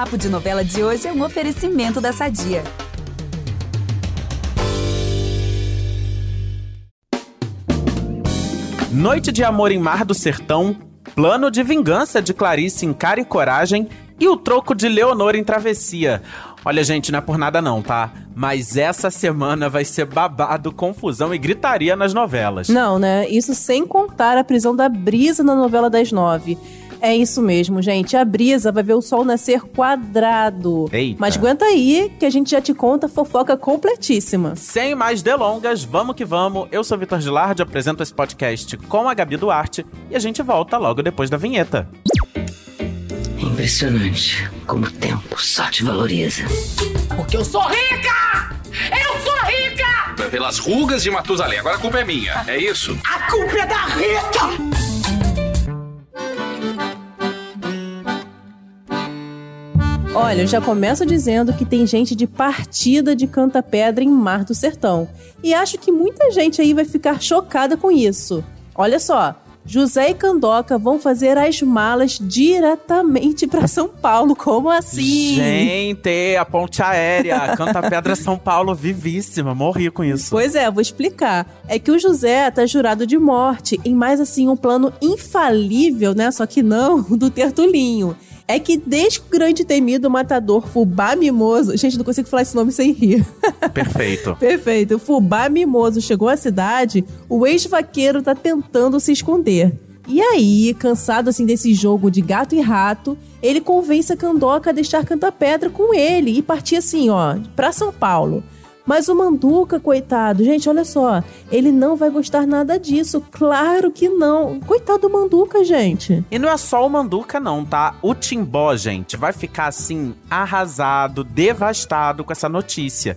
Papo de Novela de hoje é um oferecimento da Sadia. Noite de Amor em Mar do Sertão, Plano de Vingança de Clarice em Cara e Coragem e o troco de Leonor em Travessia. Olha, gente, não é por nada não, tá? Mas essa semana vai ser babado, confusão e gritaria nas novelas. Não, né? Isso sem contar a prisão da Brisa na novela das nove. É isso mesmo, gente. A Brisa vai ver o sol nascer quadrado. Eita. Mas aguenta aí que a gente já te conta a fofoca completíssima. Sem mais delongas, vamos que vamos. Eu sou Vitor Gilardi, apresento esse podcast com a Gabi Duarte e a gente volta logo depois da vinheta. Impressionante como o tempo só te valoriza. Porque eu sou rica! Eu sou rica! Pelas rugas de Matusalém. Agora a culpa é minha, é isso? A culpa é da Rita! Olha, eu já começo dizendo que tem gente de partida de Canta Pedra em Mar do Sertão. E acho que muita gente aí vai ficar chocada com isso. Olha só, José e Candoca vão fazer as malas diretamente para São Paulo. Como assim? Gente, a ponte aérea, Canta Pedra São Paulo, vivíssima. Morri com isso. Pois é, vou explicar. É que o José tá jurado de morte em mais assim um plano infalível, né? Só que não do Tertulinho. É que desde que o grande temido matador Fubá Mimoso. Gente, não consigo falar esse nome sem rir. Perfeito. Perfeito. O Fubá Mimoso chegou à cidade, o ex-vaqueiro tá tentando se esconder. E aí, cansado assim desse jogo de gato e rato, ele convence a Candoca a deixar Canta-Pedra com ele e partir assim, ó, pra São Paulo. Mas o Manduca, coitado, gente, olha só, ele não vai gostar nada disso. Claro que não. Coitado do Manduca, gente. E não é só o Manduca, não, tá? O Timbó, gente, vai ficar assim, arrasado, devastado com essa notícia.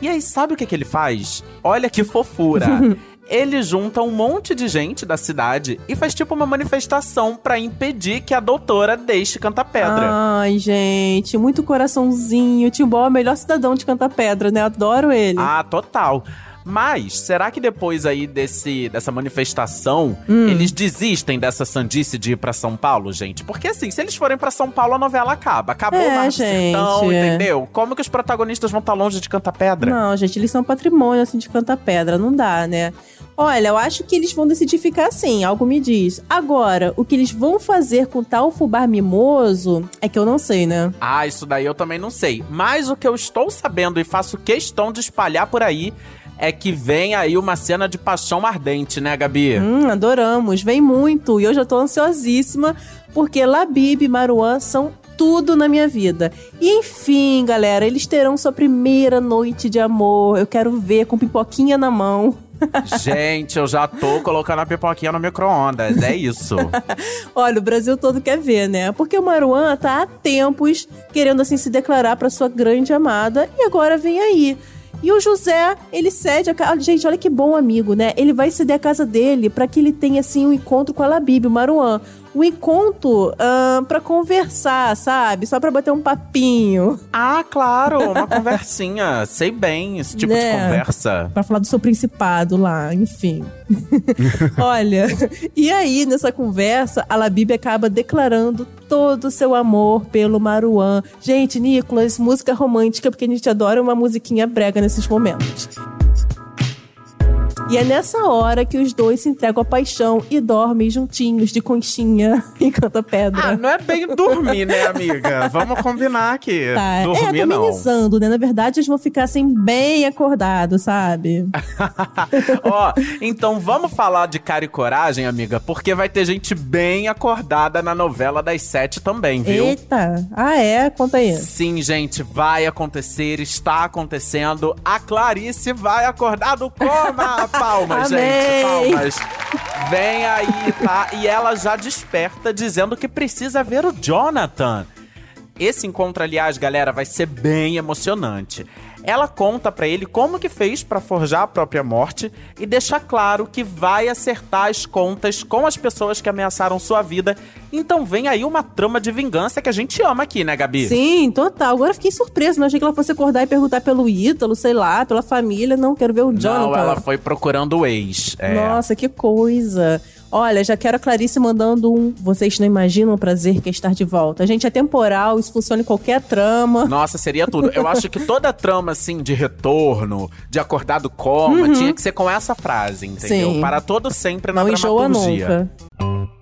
E aí, sabe o que, que ele faz? Olha que fofura! ele junta um monte de gente da cidade e faz tipo uma manifestação pra impedir que a doutora deixe Canta Pedra. Ai, gente, muito coraçãozinho. Timbó é o melhor cidadão de Canta Pedra, né? Adoro ele. Ah, total. Mas, será que depois aí desse, dessa manifestação, Hum. eles desistem dessa sandice de ir pra São Paulo, gente? Porque assim, se eles forem pra São Paulo, a novela acaba. Acabou É, o Mar do Sertão, gente, é. entendeu? Como que os protagonistas vão estar longe de Canta Pedra? Não, gente, eles são patrimônio assim de Canta Pedra, não dá, né? Olha, eu acho que eles vão decidir ficar assim, algo me diz. Agora, o que eles vão fazer com tal fubá mimoso é que eu não sei, né? Ah, isso daí eu também não sei. Mas o que eu estou sabendo e faço questão de espalhar por aí é que vem aí uma cena de paixão ardente, né, Gabi? Hum, adoramos, vem muito. E eu já tô ansiosíssima, porque Labib e Maruan são tudo na minha vida. E enfim, galera, eles terão sua primeira noite de amor. Eu quero ver com pipoquinha na mão. Gente, eu já tô colocando a pipoquinha no micro-ondas. É isso. Olha, o Brasil todo quer ver, né? Porque o Maruan tá há tempos querendo assim se declarar pra sua grande amada e agora vem aí. E o José, ele cede a casa. Gente, olha que bom amigo, né? Ele vai ceder a casa dele pra que ele tenha, assim, um encontro com a Labib, o Maruan. Um encontro ah, pra conversar, sabe? Só pra bater um papinho. Ah, claro, uma conversinha. Sei bem esse tipo de Né? conversa. Pra falar do seu principado lá, enfim. Olha, e aí nessa conversa, a Labib acaba declarando todo o seu amor pelo Maruan. Gente, Nicolas, música romântica, porque a gente adora uma musiquinha brega nesses momentos. E é nessa hora que os dois se entregam à paixão e dormem juntinhos de conchinha e canta pedra. Ah, não é bem dormir, né, amiga? Vamos combinar aqui. Tá, Dormir é, não. amenizando, né? Na verdade, eles vão ficar assim, bem acordados, sabe? Ó, então vamos falar de cara e coragem, amiga, porque vai ter gente bem acordada na novela das sete também, viu? Eita! Ah, é? Conta aí. Sim, gente, vai acontecer, está acontecendo. A Clarice vai acordar do coma. Palmas, Amém. gente, palmas. Vem aí, tá? E ela já desperta dizendo que precisa ver o Jonathan. Esse encontro, aliás, galera, vai ser bem emocionante. Ela conta pra ele como que fez pra forjar a própria morte e deixa claro que vai acertar as contas com as pessoas que ameaçaram sua vida. Então vem aí uma trama de vingança que a gente ama aqui, né, Gabi? Sim, total. Agora eu fiquei surpresa. Não achei que ela fosse acordar e perguntar pelo Ítalo, sei lá, pela família. Não, quero ver o Jonathan. Não, ela foi procurando o ex. É. Nossa, que coisa. Olha, já quero a Clarice mandando um. Vocês não imaginam o prazer que é estar de volta. A gente é temporal, isso funciona em qualquer trama. Nossa, seria tudo. Eu acho que toda trama, assim, de retorno, de acordar do coma, tinha que ser com essa frase, entendeu? Sim. Para todo sempre na Não enjoa dramaturgia. nunca.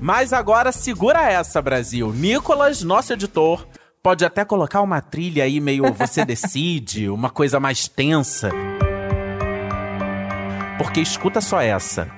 Mas agora segura essa, Brasil. Nicolas, nosso editor, pode até colocar uma trilha aí meio você decide, uma coisa mais tensa. Porque escuta só essa.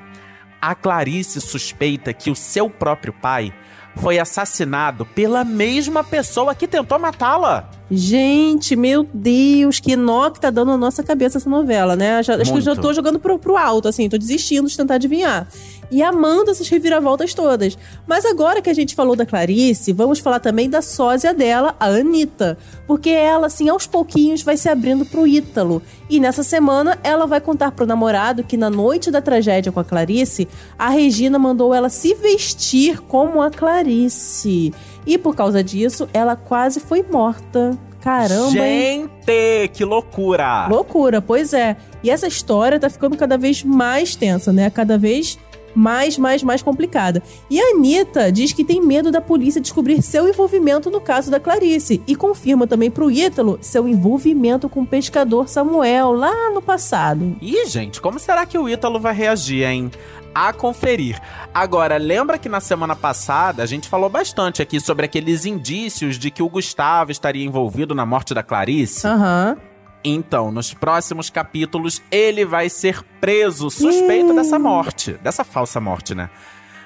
A Clarice suspeita que o seu próprio pai foi assassinado pela mesma pessoa que tentou matá-la. Gente, meu Deus, que nó que tá dando na nossa cabeça essa novela, né? Já- acho que eu já tô jogando pro, pro alto, assim, tô desistindo de tentar adivinhar. E amando essas reviravoltas todas. Mas agora que a gente falou da Clarice, vamos falar também da sósia dela, a Anitta. Porque ela, assim, aos pouquinhos vai se abrindo pro Ítalo. E nessa semana ela vai contar pro namorado que na noite da tragédia com a Clarice, a Regina mandou ela se vestir como a Clarice. E por causa disso, ela quase foi morta. Caramba, hein? Gente, que loucura! Loucura, pois é. E essa história tá ficando cada vez mais tensa, né? Cada vez mais, mais, mais complicada. E a Anitta diz que tem medo da polícia descobrir seu envolvimento no caso da Clarice. E confirma também pro Ítalo seu envolvimento com o pescador Samuel lá no passado. Ih, gente, como será que o Ítalo vai reagir, hein? A conferir. Agora, lembra que na semana passada a gente falou bastante aqui sobre aqueles indícios de que o Gustavo estaria envolvido na morte da Clarice? Aham. Então, nos próximos capítulos, ele vai ser preso, suspeito dessa morte. Dessa falsa morte, né?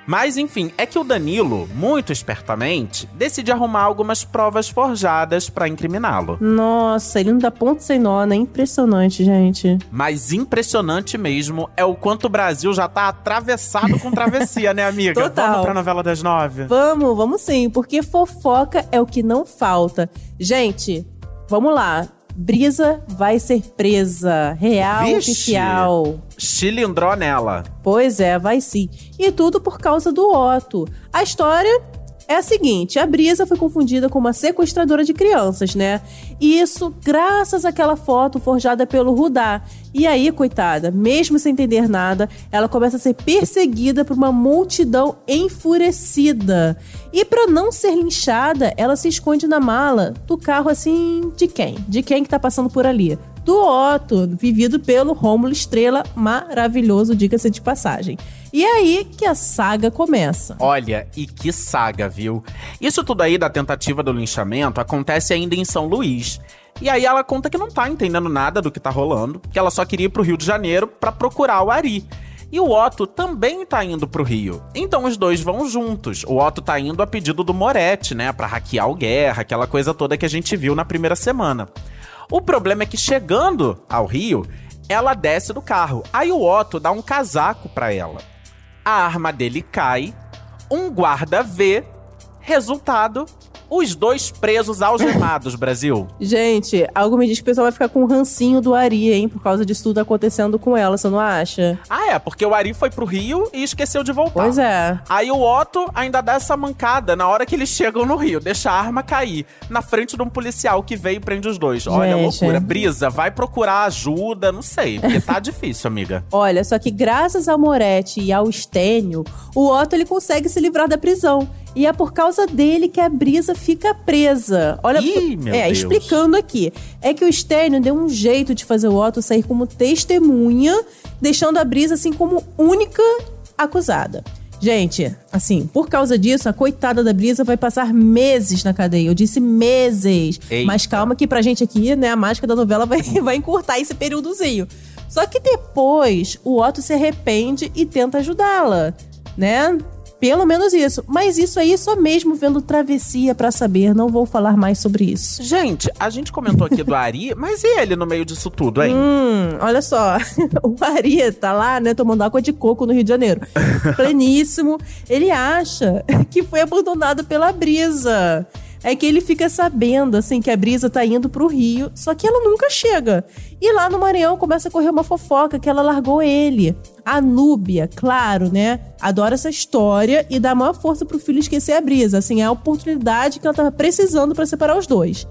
Mas enfim, é que o Danilo, muito espertamente, decide arrumar algumas provas forjadas pra incriminá-lo. Nossa, ele não dá ponto sem nó, né? Impressionante, gente. Mas impressionante mesmo é o quanto o Brasil já tá atravessado com travessia, né, amiga? Total. Vamos pra novela das nove. Vamos, vamos sim, porque fofoca é o que não falta. Gente, vamos lá. Brisa vai ser presa. Real Vixe. oficial. Chilindró nela. Pois é, vai sim. E tudo por causa do Otto. A história é a seguinte: a Brisa foi confundida com uma sequestradora de crianças, né? E isso graças àquela foto forjada pelo Rudá. E aí, coitada, mesmo sem entender nada, ela começa a ser perseguida por uma multidão enfurecida. E pra não ser linchada, ela se esconde na mala do carro assim de quem? De quem que tá passando por ali? Do Otto, vivido pelo Rômulo Estrela, maravilhoso, diga-se de passagem. E é aí que a saga começa. Olha, e que saga, viu? Isso tudo aí da tentativa do linchamento acontece ainda em São Luís. E aí ela conta que não tá entendendo nada do que tá rolando, que ela só queria ir pro Rio de Janeiro pra procurar o Ari. E o Otto também tá indo pro Rio. Então os dois vão juntos. O Otto tá indo a pedido do Moretti, né, Pra hackear o Guerra, aquela coisa toda que a gente viu na primeira semana. O problema é que chegando ao Rio, ela desce do carro. Aí o Otto dá um casaco pra ela. A arma dele cai, um guarda vê, resultado, os dois presos algemados, Brasil. Gente, algo me diz que o pessoal vai ficar com um rancinho do Ari, hein? Por causa disso tudo acontecendo com ela, você não acha? Ah, é, porque o Ari foi pro Rio e esqueceu de voltar. Pois é. Aí o Otto ainda dá essa mancada na hora que eles chegam no Rio, deixa a arma cair na frente de um policial que veio e prende os dois. Olha, Gente. loucura. Brisa, vai procurar ajuda, não sei, porque tá difícil, amiga. Olha, só que graças ao Moretti e ao Stênio, o Otto ele consegue se livrar da prisão. E é por causa dele que a Brisa fica presa. Olha, Ih, meu é, Deus. explicando aqui. É que o Stênio deu um jeito de fazer o Otto sair como testemunha, deixando a Brisa assim como única acusada. Gente, assim, por causa disso, a coitada da Brisa vai passar meses na cadeia. Eu disse meses. Eita. Mas calma que pra gente aqui, né, a mágica da novela vai, vai encurtar esse períodozinho. Só que depois o Otto se arrepende e tenta ajudá-la, né? Pelo menos isso. Mas isso aí só mesmo vendo travessia pra saber. Não vou falar mais sobre isso. Gente, a gente comentou aqui do Ari, mas e ele no meio disso tudo, hein? Hum, olha só. o Ari tá lá, né, tomando água de coco no Rio de Janeiro. Pleníssimo. Ele acha que foi abandonado pela brisa é que ele fica sabendo, assim, que a Brisa tá indo pro Rio, só que ela nunca chega. E lá no Maranhão começa a correr uma fofoca que ela largou ele. A Núbia, claro, né? Adora essa história e dá maior força pro filho esquecer a Brisa. Assim, é a oportunidade que ela tava precisando para separar os dois.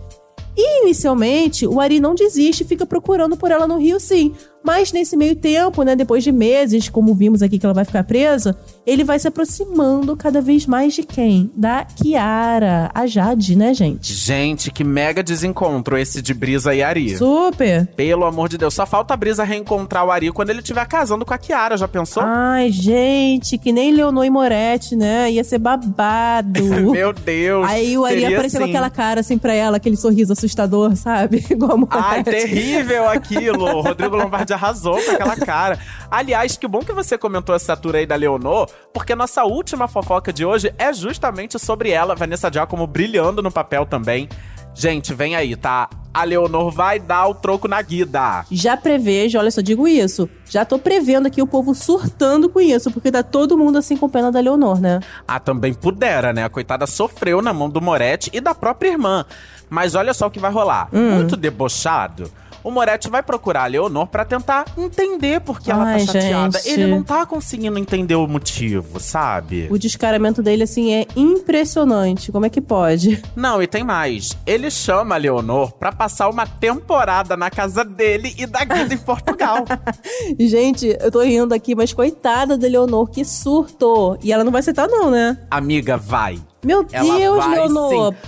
E inicialmente, o Ari não desiste e fica procurando por ela no Rio, sim. Mas nesse meio tempo, né, depois de meses, como vimos aqui que ela vai ficar presa, ele vai se aproximando cada vez mais de quem? Da Kiara, a Jade, né, gente? Gente, que mega desencontro esse de Brisa e Ari. Super. Pelo amor de Deus, só falta a Brisa reencontrar o Ari quando ele estiver casando com a Kiara, já pensou? Ai, gente, que nem Leonor e Moretti, né? Ia ser babado. Meu Deus. Aí o Ari apareceu assim. aquela cara assim pra ela, aquele sorriso assustador, sabe? Igual a Moretti. Ai, terrível aquilo. Rodrigo Lombardi arrasou com aquela cara. Aliás, que bom que você comentou essa atura aí da Leonor, porque a nossa última fofoca de hoje é justamente sobre ela, Vanessa Giacomo brilhando no papel também. Gente, vem aí, tá? A Leonor vai dar o troco na Guida. Já prevejo, olha só, digo isso. Já tô prevendo aqui o povo surtando com isso, porque tá todo mundo assim com pena da Leonor, né? Ah, também pudera, né? A coitada sofreu na mão do Moretti e da própria irmã. Mas olha só o que vai rolar. Muito debochado. O Moretti vai procurar a Leonor pra tentar entender por que ela tá chateada. gente. Ele não tá conseguindo entender o motivo, sabe? O descaramento dele, assim, é impressionante. Como é que pode? Não, e tem mais. Ele chama a Leonor pra passar uma temporada na casa dele e da Guida em Portugal. Gente, eu tô rindo aqui, mas coitada da Leonor, que surtou. E ela não vai aceitar, não, né? Amiga, vai. Meu Ela Deus, vai, Leonor. sim.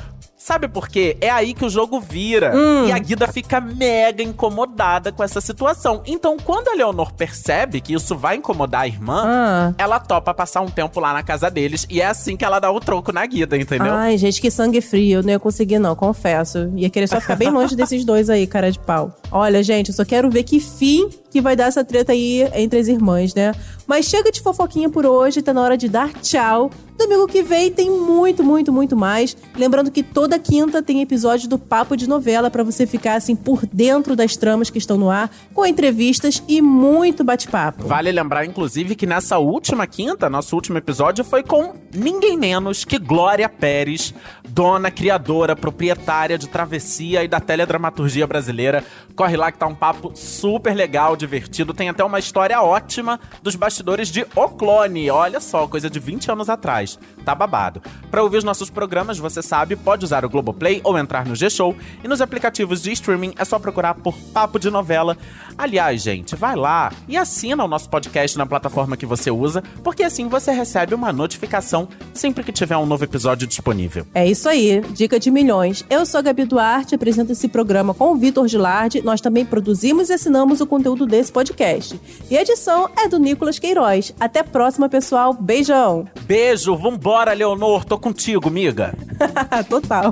Sabe por quê? É aí que o jogo vira. Hum. E a Guida fica mega incomodada com essa situação. Então, quando a Leonor percebe que isso vai incomodar a irmã, Ah. ela topa passar um tempo lá na casa deles. E é assim que ela dá o troco na Guida, entendeu? Ai, gente, que sangue frio. Eu não ia conseguir, não, confesso. Ia querer só ficar bem longe desses dois aí, cara de pau. Olha, gente, eu só quero ver que fim que vai dar essa treta aí entre as irmãs, né? Mas chega de fofoquinha por hoje, tá na hora de dar tchau. Domingo que vem tem muito, muito, muito mais. Lembrando que toda quinta tem episódio do Papo de Novela pra você ficar assim por dentro das tramas que estão no ar, com entrevistas e muito bate-papo. Vale lembrar, inclusive, que nessa última quinta, nosso último episódio, foi com ninguém menos que Glória Pérez, dona, criadora, proprietária de Travessia e da teledramaturgia brasileira. Corre lá que tá um papo super legal, divertido. Tem até uma história ótima dos bastidores de O Clone. Olha só, coisa de 20 anos atrás. Tá babado. Pra ouvir os nossos programas, você sabe, pode usar o Globoplay ou entrar no G-Show. E nos aplicativos de streaming é só procurar por Papo de Novela. Aliás, gente, vai lá e assina o nosso podcast na plataforma que você usa, porque assim você recebe uma notificação sempre que tiver um novo episódio disponível. É isso aí, dica de milhões. Eu sou a Gabi Duarte, apresento esse programa com o Vitor Gilardi. Nós também produzimos e assinamos o conteúdo desse podcast. E a edição é do Nicolas Queiroz. Até a próxima, pessoal. Beijão. Beijo, vambora, Leonor, tô contigo, miga. Total.